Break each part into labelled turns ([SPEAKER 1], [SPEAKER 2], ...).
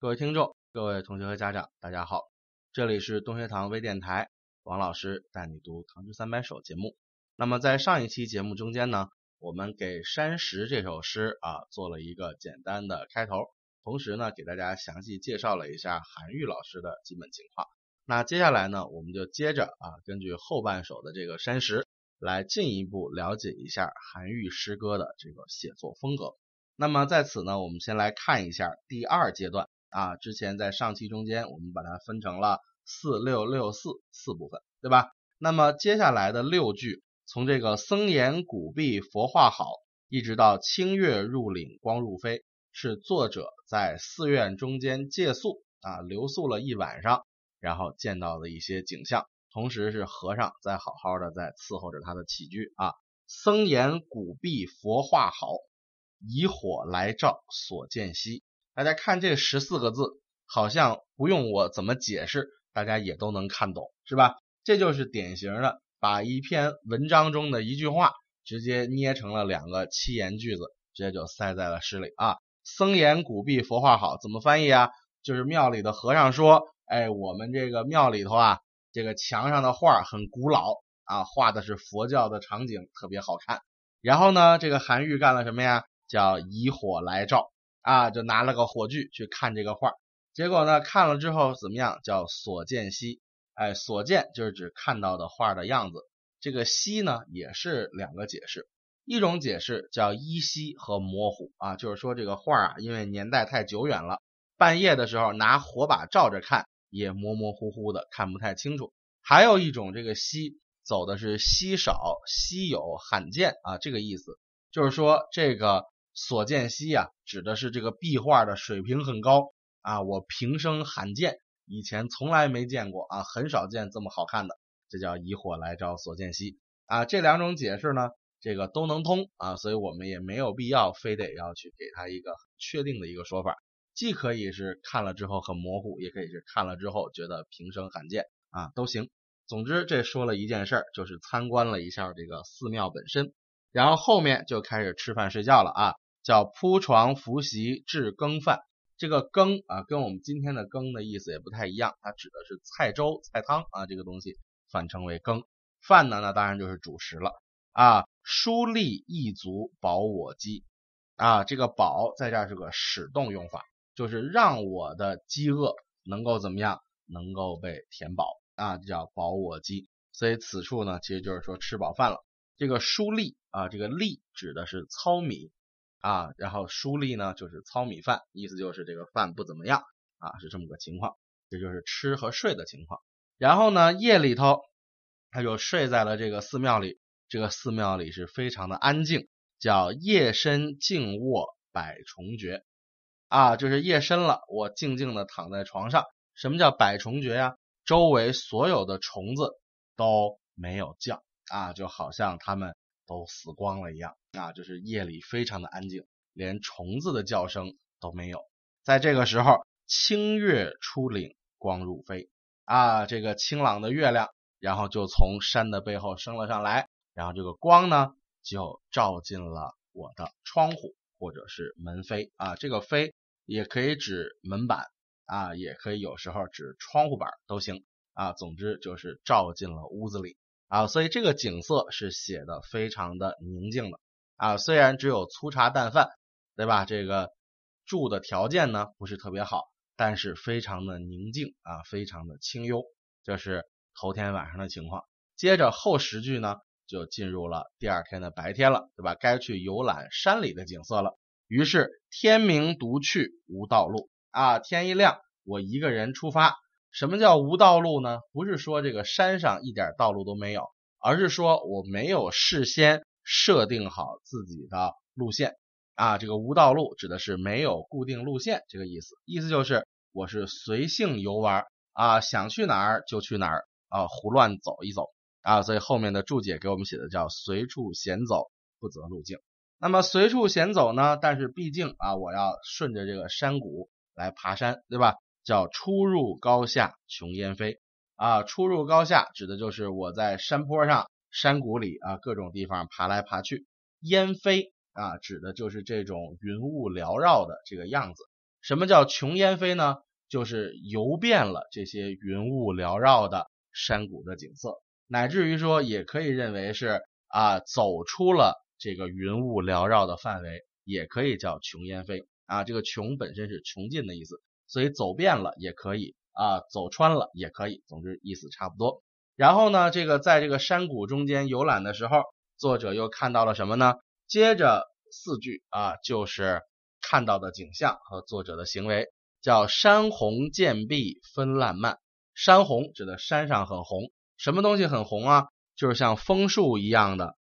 [SPEAKER 1] 各位听众、各位同学和家长，大家好，这里是东学堂微电台，王老师带你读《唐诗三百首》节目。那么在上一期节目中间呢，我们给《山石》这首诗啊做了一个简单的开头，同时呢给大家详细介绍了一下韩愈老师的基本情况。那接下来呢，我们就接着啊根据后半首的这个《山石》来进一步了解一下韩愈诗歌的这个写作风格。那么在此呢，我们先来看一下第二阶段。啊，之前在上期中间，我们把它分成了四六六四四部分，对吧？那么接下来的六句，从这个僧言古壁佛画好，一直到清月入岭光入飞，是作者在寺院中间借宿啊，留宿了一晚上，然后见到的一些景象，同时是和尚在好好的在伺候着他的起居啊。僧言古壁佛画好，以火来照所见稀。大家看这十四个字，好像不用我怎么解释，大家也都能看懂，是吧？这就是典型的把一篇文章中的一句话，直接捏成了两个七言句子，直接就塞在了诗里啊。僧言古壁佛画好，怎么翻译啊？就是庙里的和尚说，哎，我们这个庙里头啊，这个墙上的画很古老啊，画的是佛教的场景，特别好看。然后呢，这个韩愈干了什么呀？叫以火来照。啊，就拿了个火炬去看这个画，结果呢，看了之后怎么样？叫所见稀。哎，所见就是指看到的画的样子。这个稀呢，也是两个解释。一种解释叫依稀和模糊啊，就是说这个画啊，因为年代太久远了，半夜的时候拿火把照着看，也模模糊糊的，看不太清楚。还有一种，这个稀走的是稀少、稀有、罕见啊，这个意思就是说这个。所见稀啊，指的是这个壁画的水平很高啊，我平生罕见，以前从来没见过啊，很少见这么好看的，这叫以火来招所见稀啊。这两种解释呢，这个都能通啊，所以我们也没有必要非得要去给他一个确定的一个说法，既可以是看了之后很模糊，也可以是看了之后觉得平生罕见啊，都行。总之，这说了一件事儿，就是参观了一下这个寺庙本身，然后后面就开始吃饭睡觉了啊。叫铺床拂席至羹饭，这个羹啊，跟我们今天的羹的意思也不太一样，它指的是菜粥、菜汤啊，这个东西反称为羹。饭呢，那当然就是主食了啊。疏力一足饱我饥啊，这个饱在这儿是个使动用法，就是让我的饥饿能够怎么样，能够被填饱啊，叫饱我饥。所以此处呢，其实就是说吃饱饭了。这个疏力啊，这个力指的是糙米。啊，然后疏粒呢，就是糙米饭，意思就是这个饭不怎么样啊，是这么个情况，这就是吃和睡的情况。然后呢，夜里头他就睡在了这个寺庙里，这个寺庙里是非常的安静，叫夜深静卧百虫绝啊，就是夜深了，我静静的躺在床上。什么叫百虫绝呀？周围所有的虫子都没有叫啊，就好像他们。都死光了一样啊，就是夜里非常的安静，连虫子的叫声都没有。在这个时候，清月出岭，光入飞啊，这个清朗的月亮，然后就从山的背后升了上来，然后这个光呢，就照进了我的窗户或者是门扉啊，这个扉也可以指门板啊，也可以有时候指窗户板都行啊，总之就是照进了屋子里。啊，所以这个景色是写的非常的宁静的啊，虽然只有粗茶淡饭，对吧？这个住的条件呢不是特别好，但是非常的宁静啊，非常的清幽，这是头天晚上的情况。接着后十句呢，就进入了第二天的白天了，对吧？该去游览山里的景色了。于是天明独去无道路啊，天一亮，我一个人出发。什么叫无道路呢？不是说这个山上一点道路都没有，而是说我没有事先设定好自己的路线啊。这个无道路指的是没有固定路线这个意思，意思就是我是随性游玩啊，想去哪儿就去哪儿啊，胡乱走一走啊。所以后面的注解给我们写的叫随处闲走，不择路径。那么随处闲走呢？但是毕竟啊，我要顺着这个山谷来爬山，对吧？叫出入高下穷烟飞啊，出入高下指的就是我在山坡上、山谷里啊各种地方爬来爬去。烟飞啊，指的就是这种云雾缭绕的这个样子什么叫穷烟飞呢？就是游遍了这些云雾缭绕的山谷的景色，乃至于说也可以认为是啊走出了这个云雾缭绕的范围，也可以叫穷烟飞啊。这个穷本身是穷尽的意思，所以走遍了也可以啊，走穿了也可以，总之意思差不多。然后呢，这个在这个山谷中间游览的时候，作者又看到了什么呢？接着四句啊，就是看到的景象和作者的行为。叫山红渐碧分烂漫，山红指的山上很红，什么东西很红啊？就是像枫树一样的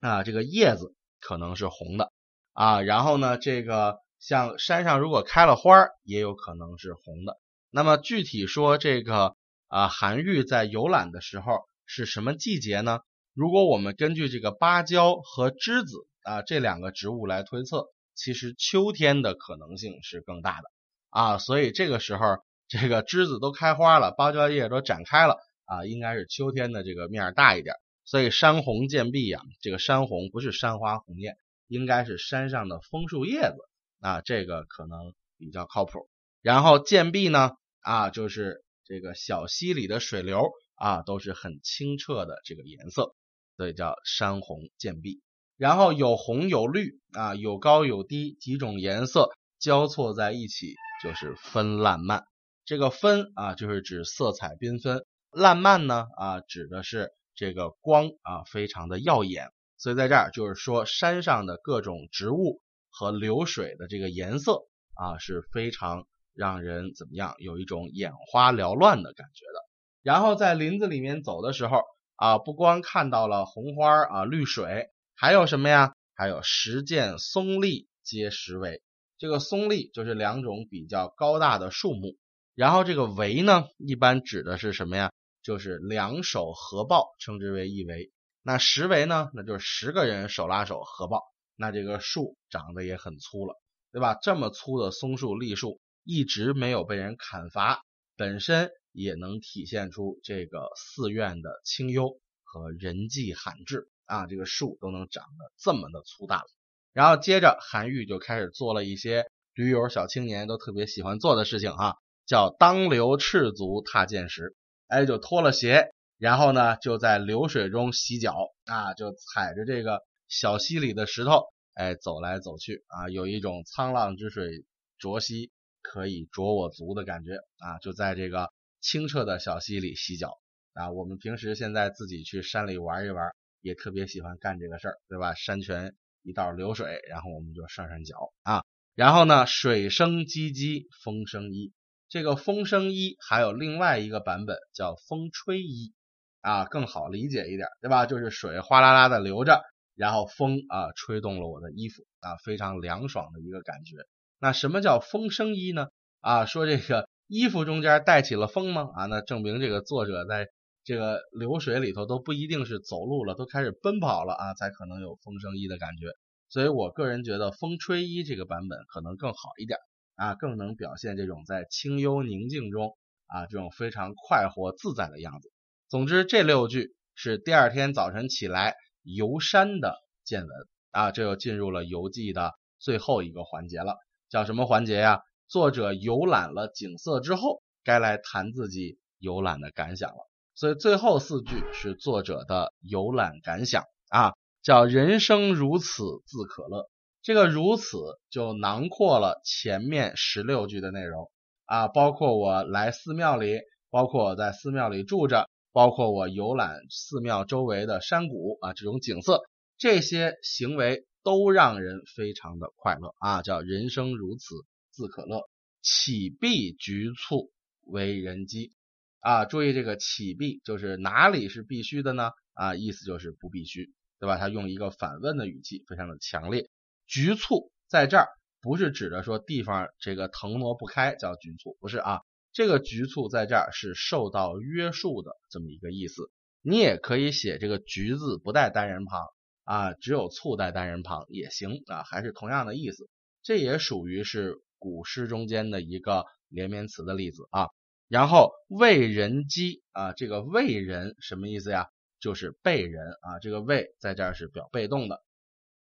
[SPEAKER 1] 啊，这个叶子可能是红的啊。然后呢，这个像山上如果开了花也有可能是红的。那么具体说这个啊，韩愈在游览的时候是什么季节呢？如果我们根据这个芭蕉和栀子啊这两个植物来推测，其实秋天的可能性是更大的。啊，所以这个时候，这个栀子都开花了，芭蕉叶都展开了啊，应该是秋天的这个面大一点。所以山红渐碧呀，这个山红不是山花红艳，应该是山上的枫树叶子啊，这个可能比较靠谱。然后渐碧呢，啊，就是这个小溪里的水流啊，都是很清澈的这个颜色，所以叫山红渐碧。然后有红有绿啊，有高有低几种颜色交错在一起。就是分烂漫，这个分啊，就是指色彩缤纷；烂漫呢啊，指的是这个光啊，非常的耀眼。所以在这儿就是说，山上的各种植物和流水的这个颜色啊，是非常让人怎么样，有一种眼花缭乱的感觉的。然后在林子里面走的时候啊，不光看到了红花啊、绿水，还有什么呀？还有十见松立皆实为。这个松立就是两种比较高大的树木，然后这个围呢，一般指的是什么呀？就是两手合抱，称之为一围。那十围呢，那就是十个人手拉手合抱。那这个树长得也很粗了，对吧？这么粗的松树栗树一直没有被人砍伐，本身也能体现出这个寺院的清幽和人迹罕至啊。这个树都能长得这么的粗大了。然后接着韩愈就开始做了一些驴友小青年都特别喜欢做的事情哈，叫当流赤足踏涧石，哎，就脱了鞋，然后呢就在流水中洗脚啊，就踩着这个小溪里的石头，哎，走来走去啊，有一种沧浪之水浊兮可以濯我足的感觉啊，就在这个清澈的小溪里洗脚啊。我们平时现在自己去山里玩一玩，也特别喜欢干这个事儿，对吧？山泉。一道流水，然后我们就涮涮脚啊。然后呢，水声唧唧，风声依。这个风声依还有另外一个版本叫风吹依啊，更好理解一点，对吧？就是水哗啦啦的流着，然后风啊吹动了我的衣服啊，非常凉爽的一个感觉。那什么叫风声衣呢？啊，说这个衣服中间带起了风吗？啊，那证明这个作者在。这个流水里头都不一定是走路了，都开始奔跑了啊，才可能有风声衣的感觉。所以我个人觉得风吹衣这个版本可能更好一点啊，更能表现这种在清幽宁静中啊这种非常快活自在的样子。总之，这六句是第二天早晨起来游山的见闻啊，这又进入了游记的最后一个环节了，叫什么环节呀？作者游览了景色之后，该来谈自己游览的感想了。所以最后四句是作者的游览感想啊，叫人生如此自可乐。这个如此就囊括了前面十六句的内容啊，包括我来寺庙里，包括我在寺庙里住着，包括我游览寺庙周围的山谷啊，这种景色，这些行为都让人非常的快乐啊，叫人生如此自可乐，岂必局促为人机。啊，注意这个起必就是哪里是必须的呢？啊，意思就是不必须，对吧？他用一个反问的语气，非常的强烈。局促在这儿不是指的说地方这个腾挪不开叫局促，不是啊。这个局促在这儿是受到约束的这么一个意思。你也可以写这个局字不带单人旁啊，只有促带单人旁也行啊，还是同样的意思。这也属于是古诗中间的一个连绵词的例子啊。然后为人机啊，这个为人什么意思呀？就是被人啊，这个为在这儿是表被动的。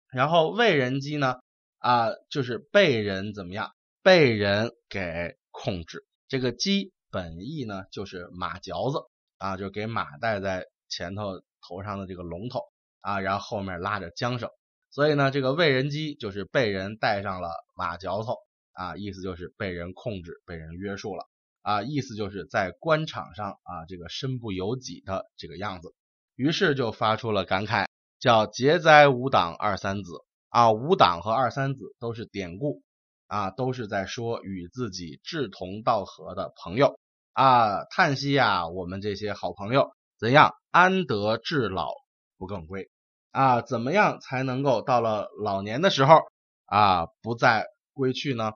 [SPEAKER 1] 然后为人机呢啊，就是被人怎么样被人给控制。这个鸡本意呢就是马嚼子啊，就给马戴在前头头上的这个龙头啊，然后后面拉着缰绳。所以呢，这个为人鸡就是被人戴上了马嚼头啊，意思就是被人控制、被人约束了啊，意思就是在官场上啊这个身不由己的这个样子。于是就发出了感慨，叫节哉吾党二三子啊，吾党和二三子都是典故啊，都是在说与自己志同道合的朋友啊，叹息呀，我们这些好朋友怎样安得至老不更归啊？怎么样才能够到了老年的时候啊不再归去呢？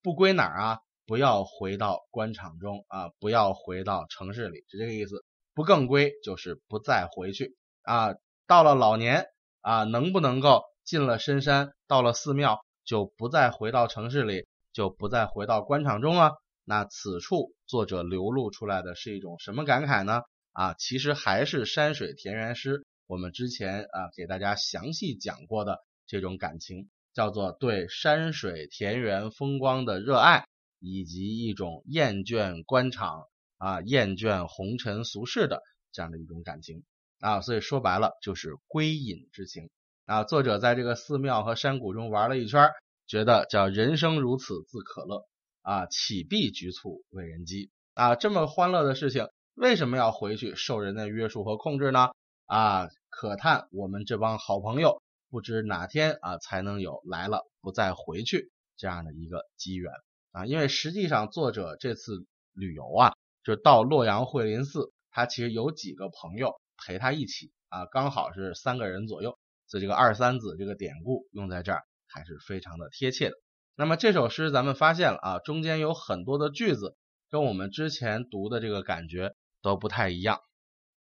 [SPEAKER 1] 不归哪儿啊？不要回到官场中啊，不要回到城市里，是这个意思。不更归就是不再回去啊，到了老年啊，能不能够进了深山，到了寺庙，就不再回到城市里，就不再回到官场中了？那此处作者流露出来的是一种什么感慨呢？啊，其实还是山水田园诗，我们之前啊给大家详细讲过的这种感情，叫做对山水田园风光的热爱，以及一种厌倦官场。啊，厌倦红尘俗世的这样的一种感情啊，所以说白了就是归隐之情啊。作者在这个寺庙和山谷中玩了一圈，觉得叫人生如此自可乐啊，岂必局促为人机啊？这么欢乐的事情，为什么要回去受人的约束和控制呢？啊，可叹我们这帮好朋友不知哪天啊才能有来了不再回去这样的一个机缘啊。因为实际上作者这次旅游啊。就到洛阳慧林寺，他其实有几个朋友陪他一起啊，刚好是三个人左右，所以这个二三子这个典故用在这儿还是非常的贴切的。那么这首诗咱们发现了啊，中间有很多的句子跟我们之前读的这个感觉都不太一样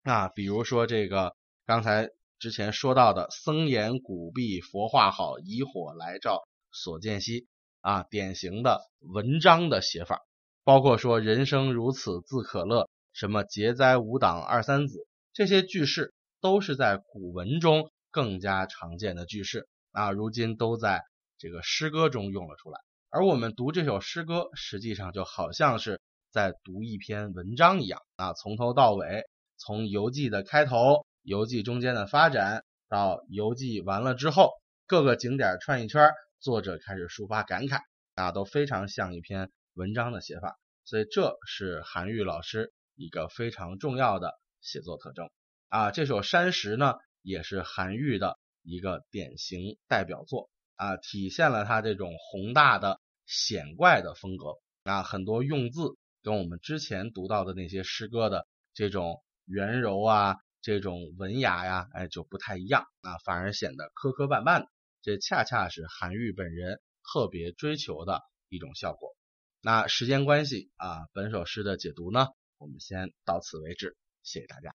[SPEAKER 1] 啊，比如说这个刚才之前说到的“僧言古壁佛画好，以火来照所见稀”啊，典型的文章的写法。包括说人生如此自可乐，什么节哉吾党二三子，这些句式都是在古文中更加常见的句式啊，如今都在这个诗歌中用了出来。而我们读这首诗歌，实际上就好像是在读一篇文章一样啊，从头到尾，从游记的开头、游记中间的发展，到游记完了之后，各个景点串一圈，作者开始抒发感慨啊，都非常像一篇。文章的写法，所以这是韩愈老师一个非常重要的写作特征啊。这首《山石》呢，也是韩愈的一个典型代表作啊，体现了他这种宏大的显怪的风格啊。很多用字跟我们之前读到的那些诗歌的这种圆柔啊、这种文雅呀，哎，就不太一样啊，反而显得磕磕绊绊。这恰恰是韩愈本人特别追求的一种效果。那时间关系啊，本首诗的解读呢，我们先到此为止，谢谢大家。